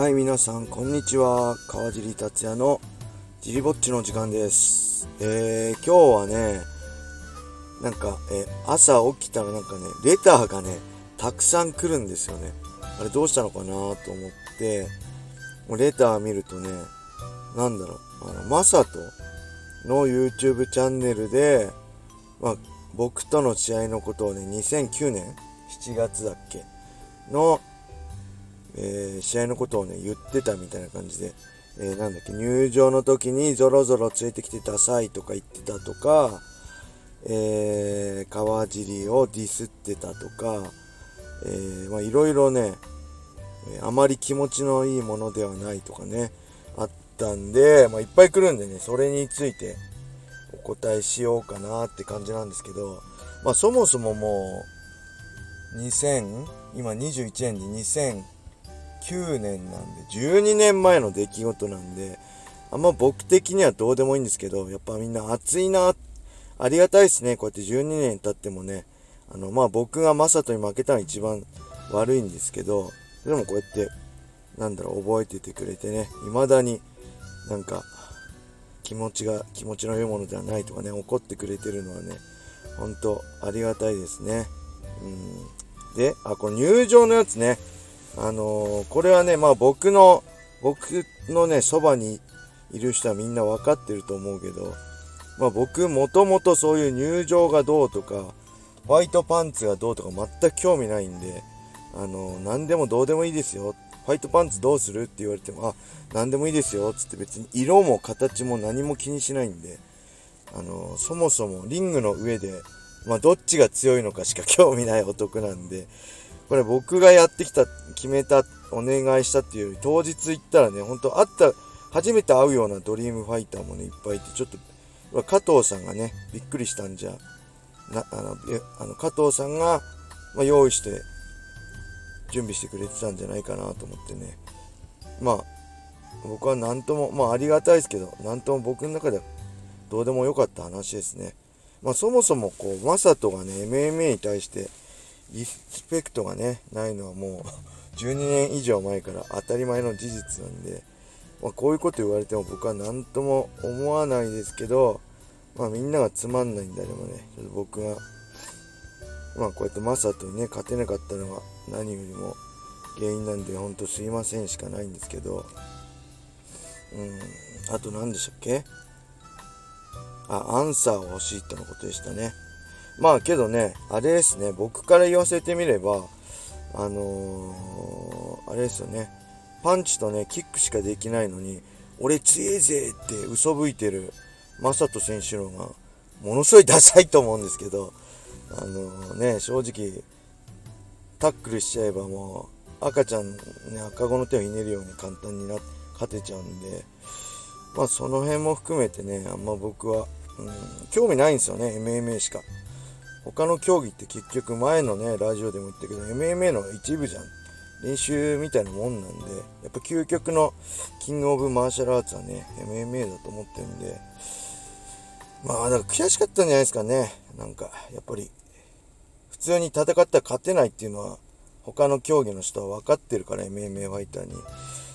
はい、皆さん、こんにちは。川尻達也のジリぼっちの時間です。えー、今日はね、なんか、えー朝起きたらなんかね、レターがね、たくさん来るんですよね。あれどうしたのかなと思って、もうレター見るとね、なんだろう、あの、マサトの YouTube チャンネルで、まあ、僕との試合のことをね、2009年7月だっけの、えー、試合のことをね、言ってたみたいな感じで、えー、なんだっけ、入場の時にぞろぞろ連れてきてダサいとか言ってたとか、えー、川尻をディスってたとか、えー、まあいろいろね、あまり気持ちのいいものではないとかね、あったんで、まあいっぱい来るんでね、それについてお答えしようかなって感じなんですけど、まあそもそももう、2000、今21円で2000、9年なんで、12年前の出来事なんで、あんま僕的にはどうでもいいんですけど、やっぱみんな熱いな、ありがたいですね。こうやって12年経ってもね、あの、まあ僕がマサトに負けたのが一番悪いんですけど、でもこうやって、なんだろう、覚えててくれてね、未だになんか、気持ちが、気持ちの良いものではないとかね、怒ってくれてるのはね、ほんとありがたいですね。うん。で、あ、この入場のやつね。あのーこれはね、まあ僕の、僕のね、そばにいる人はみんな分かってると思うけど、まあ僕もともとそういう入場がどうとか、ホワイトパンツがどうとか全く興味ないんで、あのー何でもどうでもいいですよ。ホワイトパンツどうするって言われても、あ、何でもいいですよ。つって別に色も形も何も気にしないんで、あのーそもそもリングの上で、まあどっちが強いのかしか興味ない男なんで、これ僕がやってきた、決めた、お願いしたっていうより、当日行ったらね、本当会った、初めて会うようなドリームファイターもね、いっぱいいて、ちょっと、加藤さんがね、びっくりしたんじゃ、な、あの、あの加藤さんが、まあ、用意して、準備してくれてたんじゃないかなと思ってね。まあ、僕は何とも、まあありがたいですけど、何とも僕の中ではどうでもよかった話ですね。まあそもそもこう、マサトがね、MMA に対してリスペクトがね、ないのはもう 12年以上前から当たり前の事実なんで、まあこういうこと言われても僕は何とも思わないですけど、まあみんながつまんないんであればね、ちょっと僕が、まあこうやってマサトにね、勝てなかったのは何よりも原因なんで、ほんとすいませんしかないんですけど、うん、あと何でしたっけ？あ、アンサーを欲しいってのことでしたね。まあけどね、あれですね、僕から言わせてみれば、あのー、あれですよね、パンチとね、キックしかできないのに、俺強えぜって嘘吹いてるマサト選手の方が、ものすごいダサいと思うんですけど、あのーね、正直、タックルしちゃえばもう、赤ちゃん、ね、赤子の手をひねるように簡単にな、勝てちゃうんで、まあその辺も含めてね、あんま僕は、うん、興味ないんですよね、MMA しか。他の競技って結局前のね、ラジオでも言ったけど、MMA の一部じゃん。練習みたいなもんなんで、やっぱ究極のキングオブマーシャルアーツはね、MMA だと思ってるんで、まあ、だから悔しかったんじゃないですかね。なんか、やっぱり、普通に戦ったら勝てないっていうのは、他の競技の人は分かってるから、MMA ファイターに。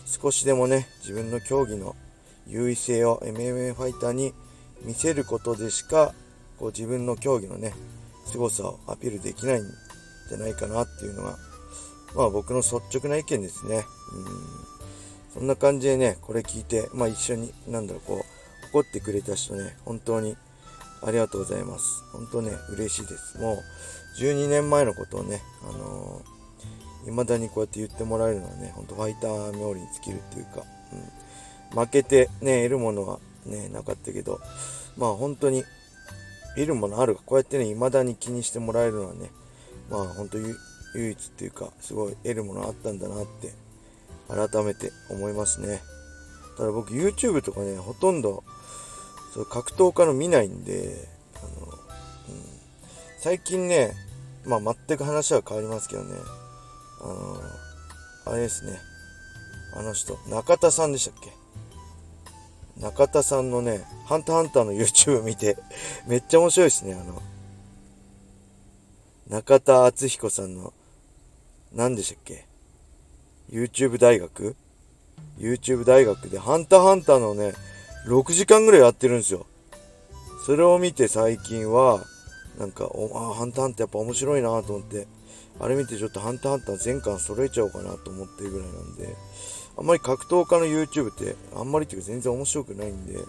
少しでもね、自分の競技の優位性を MMA ファイターに見せることでしか、こう自分の競技のね、凄さをアピールできないんじゃないかなっていうのが、まあ僕の率直な意見ですね。うん。そんな感じでね、これ聞いて、まあ一緒に、なんだろう、こう、怒ってくれた人ね、本当にありがとうございます。本当ね、嬉しいです。もう、12年前のことをね、あのー、未だにこうやって言ってもらえるのはね、ほんとファイター冥利に尽きるっていうか、うん。負けてね、得るものはね、なかったけど、まあ本当に、得るものあるこうやってね、未だに気にしてもらえるのはね、まあ本当に唯一っていうか、すごい得るものあったんだなって、改めて思いますね。ただ僕 YouTube とかね、ほとんど、そう格闘家の見ないんで、あの、うん、最近ね、まあ全く話は変わりますけどね、あの、あれですね、あの人、中田さんでしたっけ？中田さんのね、ハンターハンターの YouTube 見て、めっちゃ面白いですね、あの、中田敦彦さんの、何でしたっけ ?YouTube 大学？YouTube 大学でハンターハンターのね、6時間ぐらいやってるんですよ。それを見て最近は、なんか、おあハンターハンターやっぱ面白いなと思って、あれ見てちょっとハンターハンター全巻揃えちゃおうかなと思ってるぐらいなんで、あんまり格闘家の YouTube ってあんまりっていうか全然面白くないんで、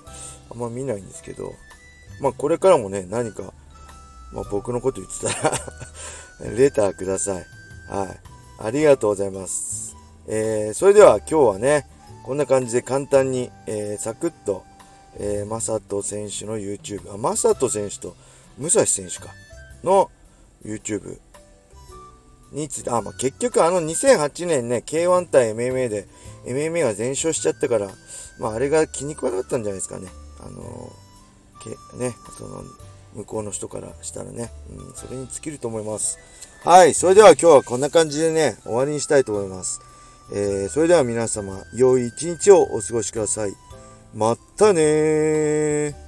あんま見ないんですけど、まあこれからもね、何か、まあ僕のこと言ってたら レターください。はい。ありがとうございます。えー、それでは今日はね、こんな感じで簡単に、えー、サクッと、えー、マサト選手の YouTube、あ、マサト選手と武蔵選手か、の YouTube について、あ、まあ、結局あの2008年ね、K1 対 MMA で MMA が全勝しちゃったから、まああれが気に食わなかったんじゃないですかね。あの、けね、その、向こうの人からしたらね、うん、それに尽きると思います。はい、それでは今日はこんな感じでね、終わりにしたいと思います。えー、それでは皆様、良い一日をお過ごしください。またねー。